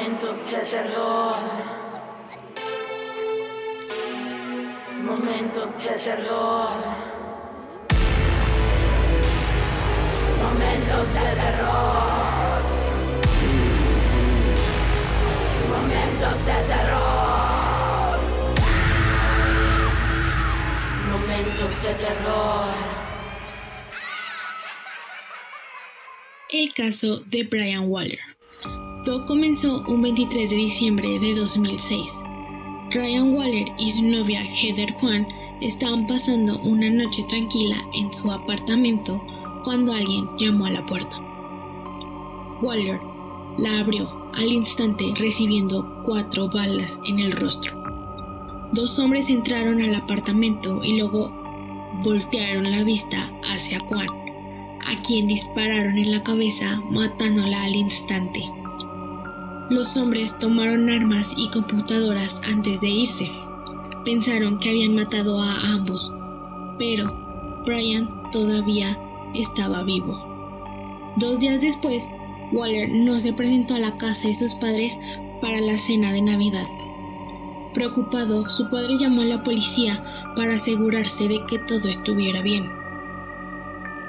Momentos de terror. Momentos de terror. Momentos de terror. Momentos de terror. Momentos de terror. El caso de Brian Waller. Todo comenzó un 23 de diciembre de 2006. Ryan Waller y su novia Heather Juan estaban pasando una noche tranquila en su apartamento cuando alguien llamó a la puerta. Waller la abrió al instante recibiendo cuatro balas en el rostro. Dos hombres entraron al apartamento y luego voltearon la vista hacia Juan, a quien dispararon en la cabeza matándola al instante. Los hombres tomaron armas y computadoras antes de irse. Pensaron que habían matado a ambos, pero Brian todavía estaba vivo. Dos días después, Waller no se presentó a la casa de sus padres para la cena de Navidad. Preocupado, su padre llamó a la policía para asegurarse de que todo estuviera bien.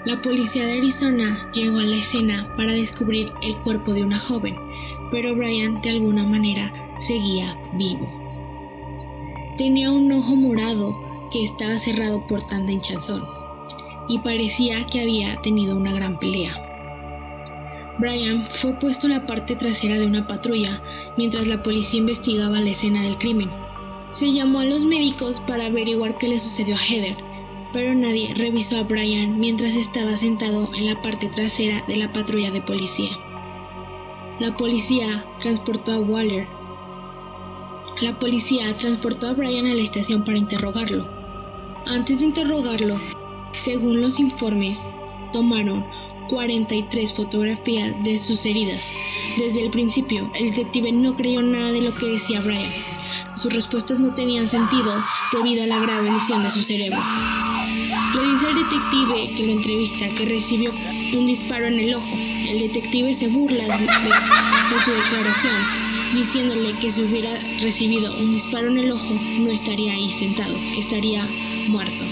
La policía de Arizona llegó a la escena para descubrir el cuerpo de una joven, pero Brian de alguna manera seguía vivo. Tenía un ojo morado que estaba cerrado por tanta hinchazón y parecía que había tenido una gran pelea. Brian fue puesto en la parte trasera de una patrulla mientras la policía investigaba la escena del crimen. Se llamó a los médicos para averiguar qué le sucedió a Heather, pero nadie revisó a Brian mientras estaba sentado en la parte trasera de la patrulla de policía. La policía transportó a Waller. La policía transportó a Brian a la estación para interrogarlo. Antes de interrogarlo, según los informes, tomaron 43 fotografías de sus heridas. Desde el principio, el detective no creyó nada de lo que decía Brian. Sus respuestas no tenían sentido debido a la grave lesión de su cerebro. Le dice al detective que lo entrevista que recibió un disparo en el ojo. El detective se burla de, su declaración, diciéndole que si hubiera recibido un disparo en el ojo no estaría ahí sentado, estaría muerto.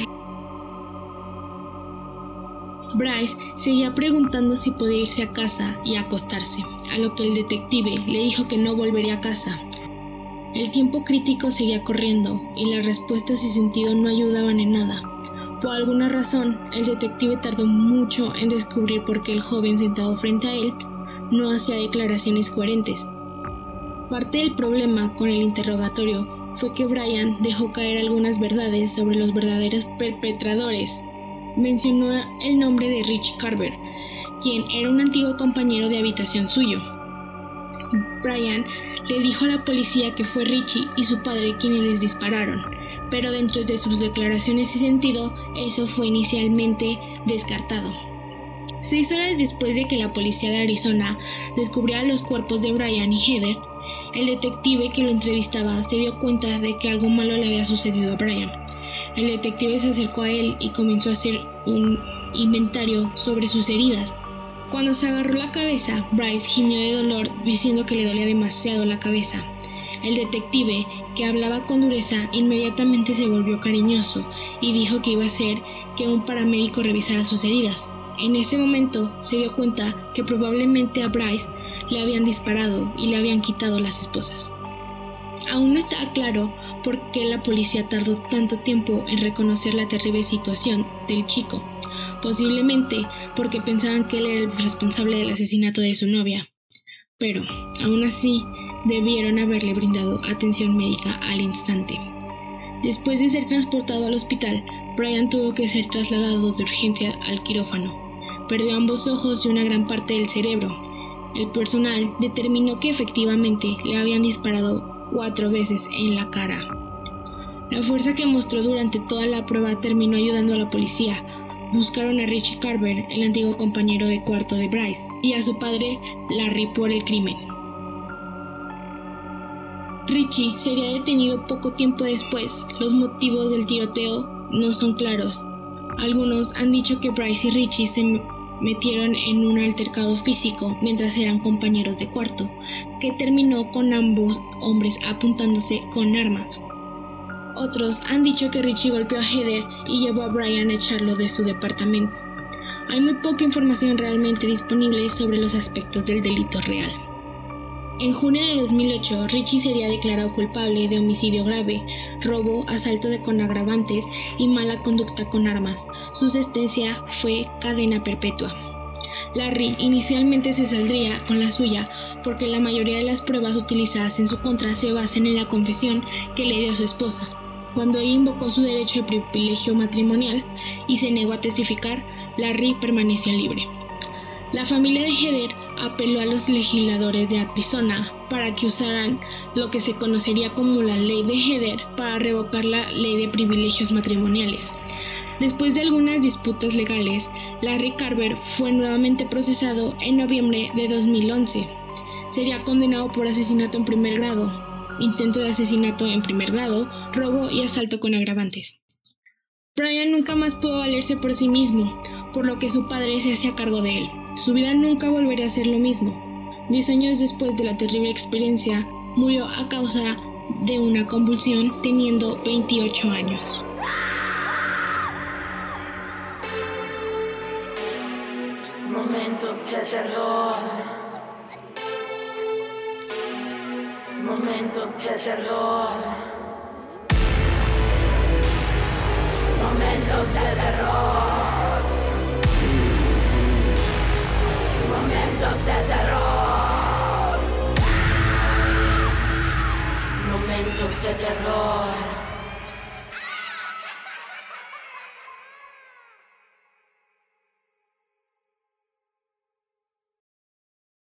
Bryce seguía preguntando si podía irse a casa y acostarse, a lo que el detective le dijo que no volvería a casa. El tiempo crítico seguía corriendo y las respuestas y sentido no ayudaban en nada. Por alguna razón, el detective tardó mucho en descubrir por qué el joven sentado frente a él no hacía declaraciones coherentes. Parte del problema con el interrogatorio fue que Brian dejó caer algunas verdades sobre los verdaderos perpetradores. Mencionó el nombre de Rich Carver, quien era un antiguo compañero de habitación suyo. Brian le dijo a la policía que fue Richie y su padre quienes les dispararon, pero dentro de sus declaraciones y sentido, eso fue inicialmente descartado. Seis horas después de que la policía de Arizona descubriera los cuerpos de Brian y Heather, el detective que lo entrevistaba se dio cuenta de que algo malo le había sucedido a Brian. El detective se acercó a él y comenzó a hacer un inventario sobre sus heridas. Cuando se agarró la cabeza, Bryce gimió de dolor diciendo que le dolía demasiado la cabeza. El detective, que hablaba con dureza, inmediatamente se volvió cariñoso y dijo que iba a hacer que un paramédico revisara sus heridas. En ese momento se dio cuenta que probablemente a Bryce le habían disparado y le habían quitado las esposas. Aún no estaba claro por qué la policía tardó tanto tiempo en reconocer la terrible situación del chico, posiblemente porque pensaban que él era el responsable del asesinato de su novia. Pero, aún así, debieron haberle brindado atención médica al instante. Después de ser transportado al hospital, Brian tuvo que ser trasladado de urgencia al quirófano. Perdió ambos ojos y una gran parte del cerebro. El personal determinó que efectivamente le habían disparado cuatro veces en la cara. La fuerza que mostró durante toda la prueba terminó ayudando a la policía. Buscaron a Richie Carver, el antiguo compañero de cuarto de Bryce, y a su padre Larry por el crimen. Richie sería detenido poco tiempo después. Los motivos del tiroteo no son claros. Algunos han dicho que Bryce y Richie se metieron en un altercado físico mientras eran compañeros de cuarto, que terminó con ambos hombres apuntándose con armas. Otros han dicho que Richie golpeó a Heather y llevó a Brian a echarlo de su departamento. Hay muy poca información realmente disponible sobre los aspectos del delito real. En junio de 2008, Richie sería declarado culpable de homicidio grave, robo, asalto de con agravantes y mala conducta con armas. Su sentencia fue cadena perpetua. Larry inicialmente se saldría con la suya porque la mayoría de las pruebas utilizadas en su contra se basan en la confesión que le dio a su esposa. Cuando ella invocó su derecho de privilegio matrimonial y se negó a testificar, Larry permanecía libre. La familia de Heather apeló a los legisladores de Arizona para que usaran lo que se conocería como la ley de Heather para revocar la ley de privilegios matrimoniales. Después de algunas disputas legales, Larry Carver fue nuevamente procesado en noviembre de 2011. Sería condenado por asesinato en primer grado, intento de asesinato en primer grado, robo y asalto con agravantes. Brian nunca más pudo valerse por sí mismo, por lo que su padre se hacía cargo de él. Su vida nunca volvería a ser lo mismo. Diez años después de la terrible experiencia, murió a causa de una convulsión teniendo 28 años. Momentos de terror. Momentos de terror. Momentos de terror. de terror. Momentos de terror.